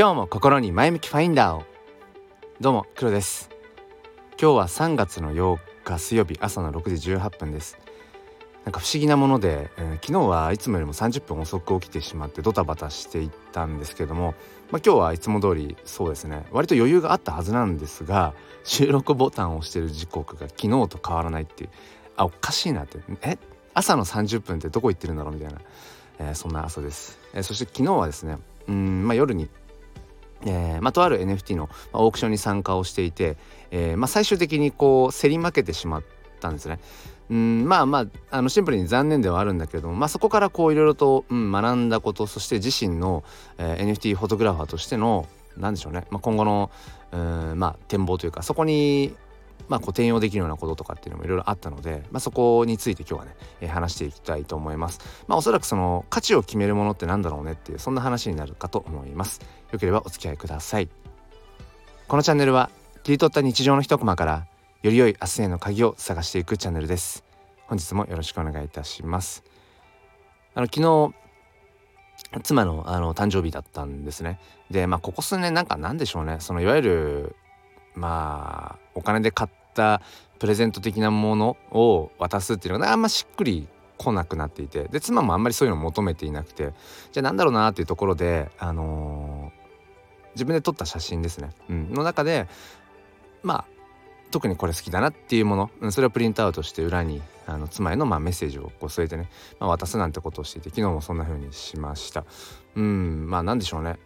今日も心に前向きファインダーを。どうも黒です。今日は3月の8日水曜日朝の6時18分です。なんか不思議なもので、えー、昨日はいつもよりも30分遅く起きてしまってドタバタしていったんですけども、まあ、今日はいつも通りそうですね。割と余裕があったはずなんですが収録ボタンを押してる時刻が昨日と変わらないっていうあおかしいなって。え？朝の30分ってどこ行ってるんだろうみたいな、えー、そんな朝です、えー、そして昨日はですねうん、まあ、夜にえーまあ、とある NFT のオークションに参加をしていて、えーまあ、最終的にこう競り負けてしまったんですね。うんまあまああのシンプルに残念ではあるんだけれども、まあ、そこからこういろいろと、うん、学んだことそして自身の、えー、NFT フォトグラファーとしての何でしょうね、まあ、今後のうん、まあ、展望というかそこにまあ、こう転用できるようなこととかっていうのもいろいろあったので、まあ、そこについて今日はね、えー、話していきたいと思います。まあ、おそらくその価値を決めるものってなんだろうねっていうそんな話になるかと思います。よければお付き合いください。このチャンネルは切り取った日常の一コマからより良い明日への鍵を探していくチャンネルです。本日もよろしくお願いいたします。あの昨日妻のあの誕生日だったんですね。でまあここ数年なんかなんでしょうねそのいわゆるまあお金で買ったプレゼント的なものを渡すっていうのがあんましっくり来なくなっていて。で妻もあんまりそういうのを求めていなくて。じゃあなんだろうなっていうところであのー、自分で撮った写真ですね、うん、の中でまあ特にこれ好きだなっていうもの、うん、それをプリントアウトして裏にあの妻へのまあメッセージをこう添えてね、まあ、渡すなんてことをしていて昨日もそんな風にしました。うん。まあ何でしょうね。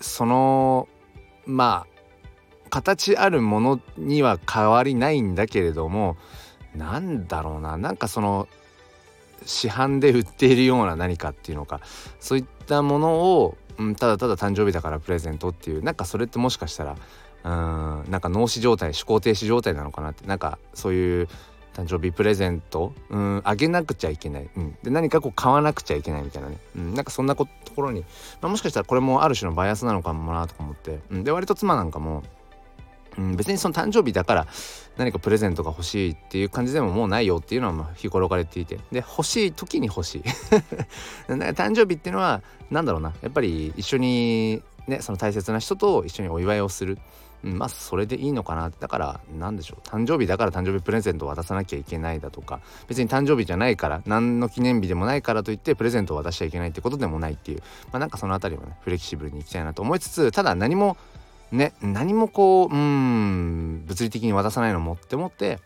そのまあ形あるものには変わりないんだけれどもなんだろうななんかその市販で売っているような何かっていうのかそういったものを、うん、ただただ誕生日だからプレゼントっていうなんかそれってもしかしたらうんなんか脳死状態思考停止状態なのかなってなんかそういう誕生日プレゼントうんあげなくちゃいけない、うん、で何かこう買わなくちゃいけないみたいなね、うん、なんかそんなところに、まあ、もしかしたらこれもある種のバイアスなのかもなとか思って、うん、で割と妻なんかもうん、別にその誕生日だから何かプレゼントが欲しいっていう感じでももうないよっていうのはま日頃から言っていて。で欲しい時に欲しい。誕生日っていうのは何だろうな。やっぱり一緒にねその大切な人と一緒にお祝いをする、うん、まあそれでいいのかな。だから何でしょう。誕生日だから誕生日プレゼントを渡さなきゃいけないだとか。別に誕生日じゃないから何の記念日でもないからといってプレゼントを渡しちゃいけないってことでもないっていう。まあなんかその辺りもねフレキシブルにいきたいなと思いつつただ何もね何もこううん物理的に渡さないのもって思って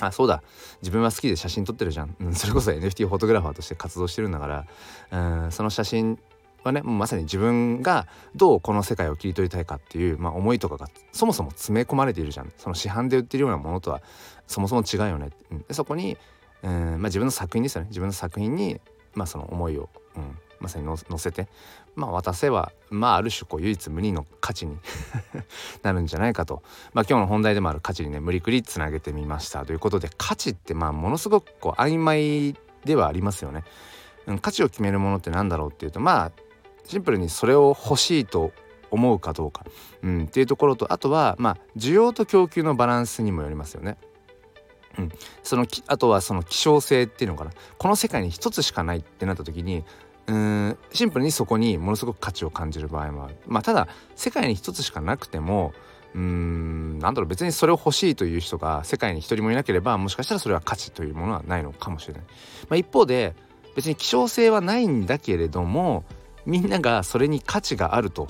あそうだ自分は好きで写真撮ってるじゃん、うん、それこそ NFT フォトグラファーとして活動してるんだからうんその写真はねまさに自分がどうこの世界を切り取りたいかっていう、まあ、思いとかがそもそも詰め込まれているじゃん。その市販で売ってるようなものとはそもそも違うよね、うん、でそこにうん、まあ、自分の作品ですよね。自分の作品に、まあ、その思いを、うん、まさに載せて。まあ渡せばまあある種こう唯一無二の価値に なるんじゃないかと、まあ、今日の本題でもある価値にね無理くりつなげてみました。ということで価値ってまあものすごくこう曖昧ではありますよね。価値を決めるものって何だろうっていうとまあシンプルにそれを欲しいと思うかどうか、うん、っていうところとあとはまあ需要と供給のバランスにもよりますよね。うん、そのあとはその希少性っていうのかな。この世界に一つしかないってなった時にうんシンプルにそこにものすごく価値を感じる場合もある。まあ、ただ世界に一つしかなくてもうんなんだろう別にそれを欲しいという人が世界に一人もいなければもしかしたらそれは価値というものはないのかもしれない。まあ、一方で別に希少性はないんだけれどもみんながそれに価値があると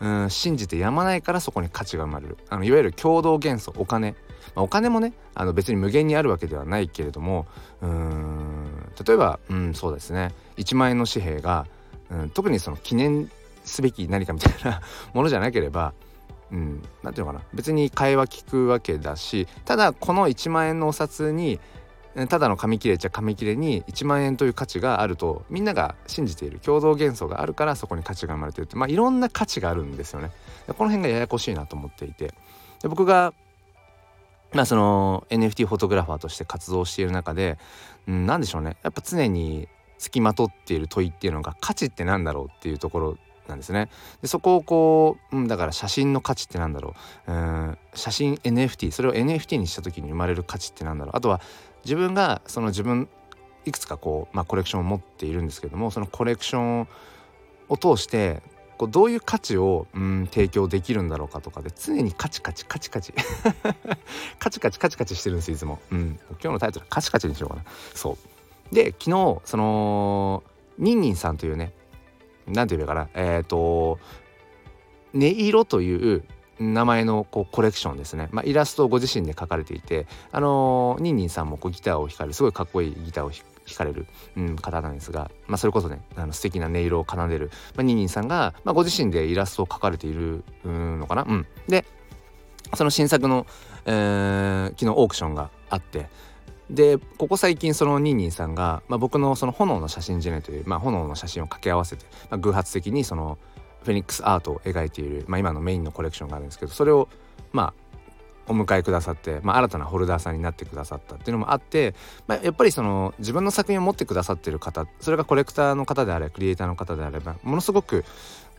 うん信じてやまないからそこに価値が生まれるあのいわゆる共同元素お金、まあ、お金もねあの別に無限にあるわけではないけれどもうん例えばうんそうですね。1万円の紙幣が、うん、特にその記念すべき何かみたいな ものじゃなければうん、なんていうのかな。別に会話聞くわけだしただこの1万円のお札にただの紙切れちゃ紙切れに1万円という価値があるとみんなが信じている共同幻想があるからそこに価値が生まれてるってまあいろんな価値があるんですよね。この辺がややこしいなと思っていて。で僕がまあその NFT フォトグラファーとして活動している中で、うん、何でしょうね。やっぱ常につきまとっている問いっていうのが価値って何だろうっていうところなんですね。でそこをこう、うん、だから写真の価値ってなんだろう。うん写真 NFT それを NFT にした時に生まれる価値ってなんだろう。あとは自分がその自分いくつかこう、まあ、コレクションを持っているんですけどもそのコレクションを通してこうどういう価値をうん提供できるんだろうかとかで常にカチカチカチカチ。カチカチカチカチしてるんですいつも、うん、今日のタイトルカチカチにしようかな。そう。で昨日そのニンニンさんというね何て言うかな。えっ、ー、と「音色」という名前のこうコレクションですね、まあ、イラストをご自身で描かれていてあの、ニンニンさんもこうギターを弾かれるすごいかっこいいギターを弾かれる、うん、方なんですが、まあ、それこそねあの素敵な音色を奏でる、まあ、ニンニンさんが、まあ、ご自身でイラストを描かれているのかな、うん、でその新作の、えー、昨日オークションがあってでここ最近そのニンニンさんが、まあ、僕のその炎の写真ジェネという、まあ、炎の写真を掛け合わせて、まあ、偶発的にそのフェニックスアートを描いている、まあ、今のメインのコレクションがあるんですけどそれをまあお迎えくださって、まあ、新たなホルダーさんになってくださったっていうのもあって、まあ、やっぱりその自分の作品を持ってくださってる方それがコレクターの方であれクリエイターの方であればものすごく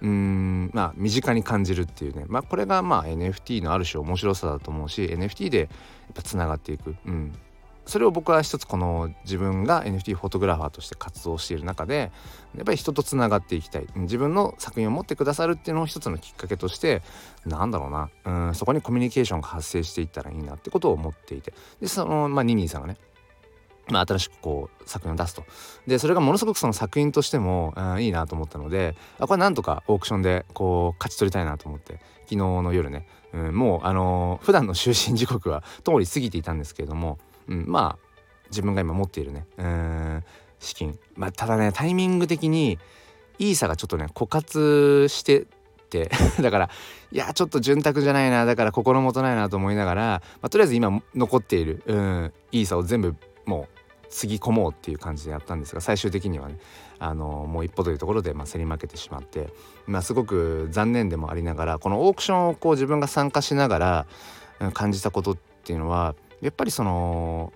うんまあ身近に感じるっていうね、まあ、これがまあ NFT のある種面白さだと思うし NFT でやっぱつながっていく、うん、それを僕は一つこの自分が NFT フォトグラファーとして活動している中でやっぱり人とつながっていきたい。自分の作品を持ってくださるっていうのを一つのきっかけとしてなんだろうな。うんそこにコミュニケーションが発生していったらいいなってことを思っていて。でその、まあ、ニニーさんがねまあ、新しくこう作品を出すと。でそれがものすごくその作品としても、うん、いいなと思ったのであこれなんとかオークションでこう勝ち取りたいなと思って昨日の夜ね、うん、もうあのー、普段の就寝時刻は通り過ぎていたんですけれどもうん、まあ自分が今持っているねうん資金。まあただねタイミング的にイーサがちょっとね枯渇してて だからいやちょっと潤沢じゃないなだから心もとないなと思いながら、まあ、とりあえず今残っているうんイーサを全部もうつぎ込もうっていう感じでやったんですが最終的にはねあのもう一歩というところで、まあ、競り負けてしまって、まあ、すごく残念でもありながらこのオークションをこう自分が参加しながら、感じたことっていうのはやっぱりその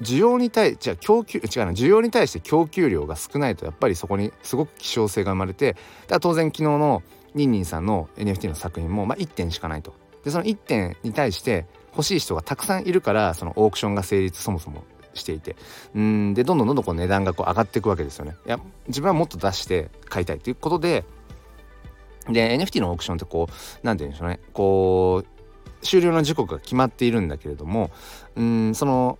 需要に対じゃ供給違うな需要に対して供給量が少ないとやっぱりそこにすごく希少性が生まれてだ当然昨日のニンニンさんの NFT の作品も、まあ、1点しかないと。でその1点に対して欲しい人がたくさんいるからそのオークションが成立そもそもしていてうんでどんどんどんどんこう値段がこう上がっていくわけですよね。いや自分はもっと出して買いたいということでで NFT のオークションってこう何て言うんでしょうねこう終了の時刻が決まっているんだけれどもうんその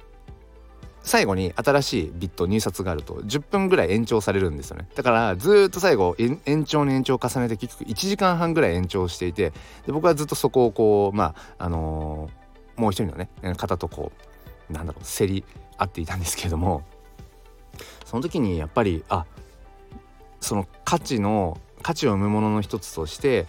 最後に新しいビット入札があると10分ぐらい延長されるんですよね。だからずっと最後延長に延長を重ねて結局1時間半ぐらい延長していてで僕はずっとそこをこうまああのー、もう一人のね方とこうなんだろう競り合っていたんですけれどもその時にやっぱりあその価値の価値を生むものの一つとして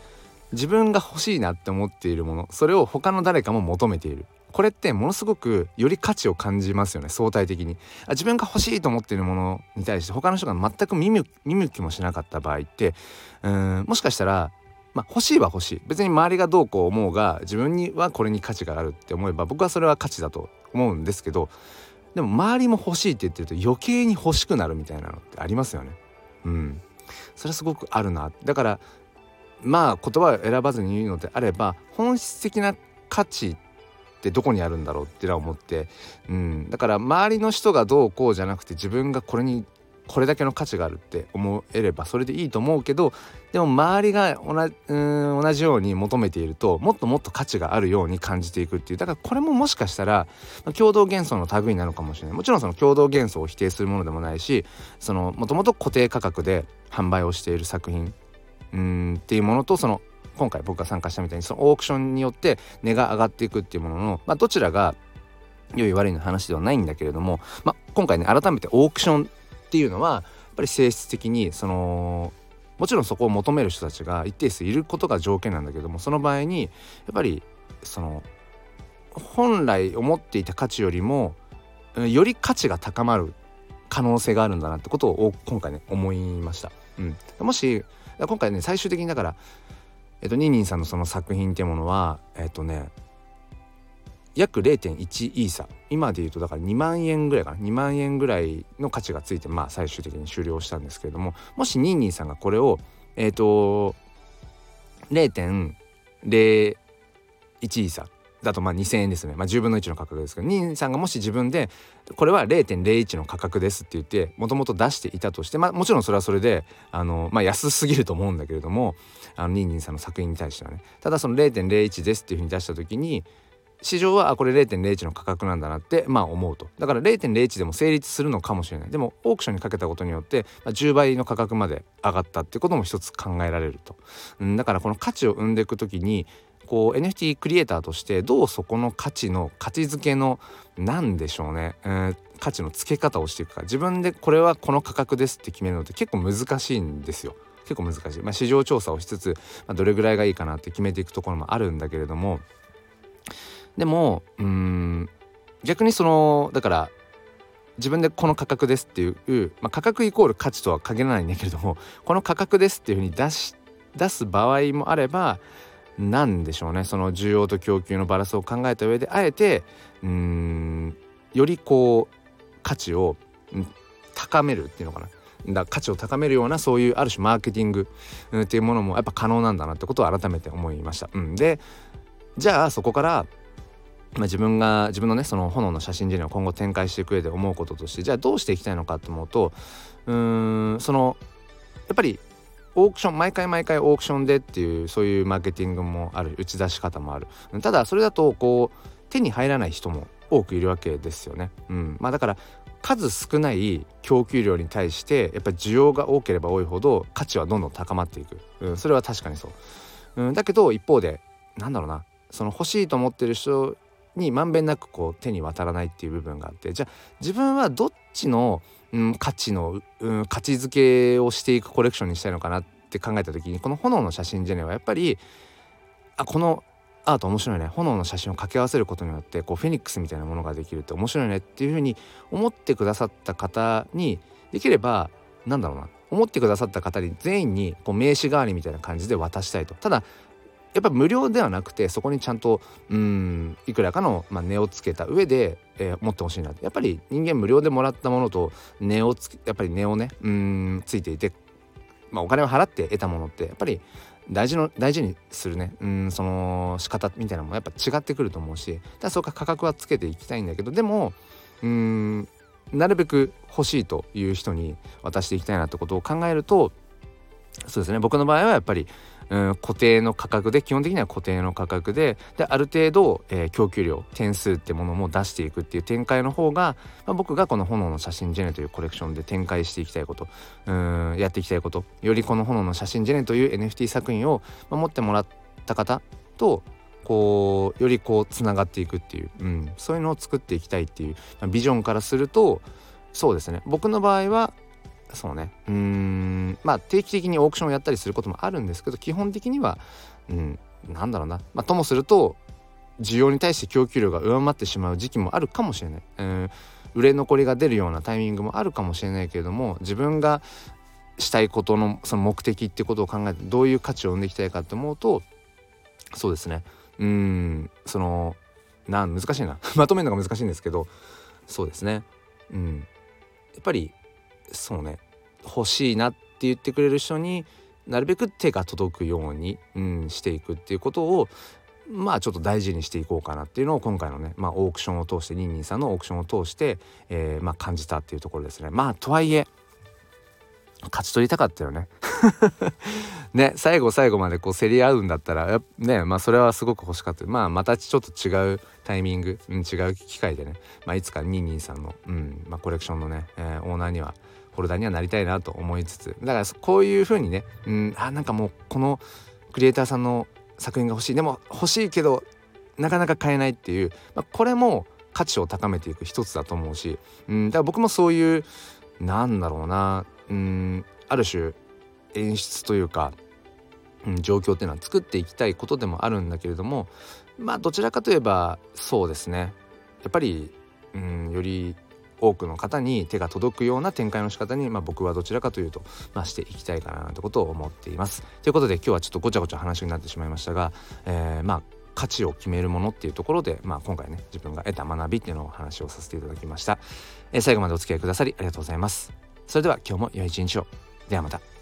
自分が欲しいなって思っているものそれを他の誰かも求めている。これってものすごくより価値を感じますよね相対的に。あ自分が欲しいと思っているものに対して他の人が全く見向きもしなかった場合ってうんもしかしたらまあ、欲しいは欲しい。別に周りがどうこう思うが自分にはこれに価値があるって思えば僕はそれは価値だと思うんですけどでも周りも欲しいって言ってると余計に欲しくなるみたいなのってありますよね。うん、それはすごくあるな。だからまあ言葉を選ばずに言うのであれば本質的な価値ってどこにあるんだろうってのは思って、うん、だから周りの人がどうこうじゃなくて自分がこれにこれだけの価値があるって思えればそれでいいと思うけどでも周りが同じうん同じように求めているともっともっと価値があるように感じていくっていうだからこれももしかしたら共同幻想の類なのかもしれないもちろんその共同幻想を否定するものでもないしそのもともと固定価格で販売をしている作品うんっていうものとその今回僕が参加したみたいにそのオークションによって値が上がっていくっていうものの、まあ、どちらが良い悪いの話ではないんだけれども、まあ、今回ね改めてオークションっていうのはやっぱり性質的にそのもちろんそこを求める人たちが一定数いることが条件なんだけどもその場合にやっぱりその本来思っていた価値よりもより価値が高まる可能性があるんだなってことを今回ね思いました。うん、もし今回ね最終的にだからえっとニンニンさんのその作品っていうものはえっとね約0.1イーサ。今で言うとだから2万円ぐらいかな。2万円ぐらいの価値がついてまあ最終的に終了したんですけれどももしニンニンさんがこれをえっ、ー、と0.01イーサ。だとまあ2,000円ですね、まあ、10分の1の価格ですけど兄さんがもし自分でこれは0.01の価格ですって言ってもともと出していたとして、まあ、もちろんそれはそれであの、まあ、安すぎると思うんだけれどもあのニンニンさんの作品に対してはね。ただその0.01ですっていうふうに出した時に市場はこれ0.01の価格なんだなってまあ思うと。だから0.01でも成立するのかもしれない。でもオークションにかけたことによって、まあ、10倍の価格まで上がったってことも一つ考えられると、うん、だからこの価値を生んでいく時にこう NFT クリエイターとしてどうそこの価値の価値づけの何でしょうね、えー、価値の付け方をしていくか。自分でこれはこの価格ですって決めるのって結構難しいんですよ。結構難しい、まあ、市場調査をしつつ、まあ、どれぐらいがいいかなって決めていくところもあるんだけれども。でもうん逆にそのだから自分でこの価格ですっていう、まあ、価格イコール価値とは限らないんだけれどもこの価格ですっていうふうに出し出す場合もあれば何でしょうね。その需要と供給のバランスを考えた上であえてうんよりこう価値を高めるっていうのかな。だ価値を高めるようなそういうある種マーケティングっていうものもやっぱ可能なんだなってことを改めて思いました。うん、でじゃあそこからまあ、自分が自分のねその炎の写真事例を今後展開していく上で思うこととしてじゃあどうしていきたいのかと思うとうーんそのやっぱりオークション毎回毎回オークションでっていうそういうマーケティングもある打ち出し方もある。ただそれだとこう手に入らない人も多くいるわけですよね。うん。まあ、だから数少ない供給量に対してやっぱり需要が多ければ多いほど価値はどんどん高まっていく、うん、それは確かにそう、うん、だけど一方でなんだろうな。その欲しいと思ってる人にまんべんなくこう手に渡らないっていう部分があってじゃあ自分はどっちの、うん、価値の、うん、価値づけをしていくコレクションにしたいのかなって考えた時にこの炎の写真ジェネはやっぱりあこのアート面白いね。炎の写真を掛け合わせることによってこうフェニックスみたいなものができるって面白いねっていうふうに思ってくださった方にできればなんだろうな。思ってくださった方に全員にこう名刺代わりみたいな感じで渡したいと。ただやっぱ無料ではなくてそこにちゃんとうんいくらかの、まあ、値をつけた上で、えー、持ってほしいなやっぱり人間無料でもらったものと値をつやっぱり値をねうんついていて、まあ、お金を払って得たものってやっぱり大事の大事にするね。うんその仕方みたいなのもやっぱ違ってくると思うしだそうか価格はつけていきたいんだけどでもうんなるべく欲しいという人に渡していきたいなってことを考えるとそうですね。僕の場合はやっぱりうん、固定の価格で基本的には固定の価格でである程度、えー、供給量点数ってものも出していくっていう展開の方が、まあ、僕がこの「炎の写真ジェネ」というコレクションで展開していきたいことうんやっていきたいことよりこの「炎の写真ジェネ」という NFT 作品を、まあ、持ってもらった方とこうよりこうつながっていくっていう、うん、そういうのを作っていきたいっていう、まあ、ビジョンからするとそうですね。僕の場合はそうね。うん。まあ定期的にオークションをやったりすることもあるんですけど基本的にはうんなんだろうな、まあ、ともすると需要に対して供給量が上回ってしまう時期もあるかもしれない、うん、売れ残りが出るようなタイミングもあるかもしれないけれども自分がしたいことのその目的ってことを考えてどういう価値を生んでいきたいかって思うとそうですね。うん。そのな難しいな。まとめるのが難しいんですけどそうですね。うん。やっぱりそうね。欲しいなっって言ってくれる人になるべく手が届くように、うん、していくっていうことをまあちょっと大事にしていこうかなっていうのを今回のね、まあ、オークションを通してニンニンさんのオークションを通して、えー、まあ、感じたっていうところですね。まあとはいえ勝ち取りたかったよね。ね最後最後までこう競り合うんだったらねまあそれはすごく欲しかったまあまたちょっと違うタイミング、うん、違う機会でね、まあ、いつかニンニンさんの、うんまあ、コレクションのね、えー、オーナーにはフォルダにはなりたいなと思いつつだからこういう風にね、うん、あなんかもうこのクリエイターさんの作品が欲しい。でも欲しいけどなかなか買えないっていう、まあ、これも価値を高めていく一つだと思うし、うん、だから僕もそういうなんだろうな、うん、ある種演出というか、うん、状況っていうのは作っていきたいことでもあるんだけれどもまあどちらかといえばそうですね。やっぱり、うん、より多くの方に手が届くような展開の仕方に、まあ、僕はどちらかというと、まあ、していきたいかなということを思っています。ということで今日はちょっとごちゃごちゃ話になってしまいましたが、えー、まあ価値を決めるものっていうところで、まあ、今回ね自分が得た学びっていうのをお話をさせていただきました、えー、最後までお付き合いくださりありがとうございます。それでは今日も良い一日を。ではまた。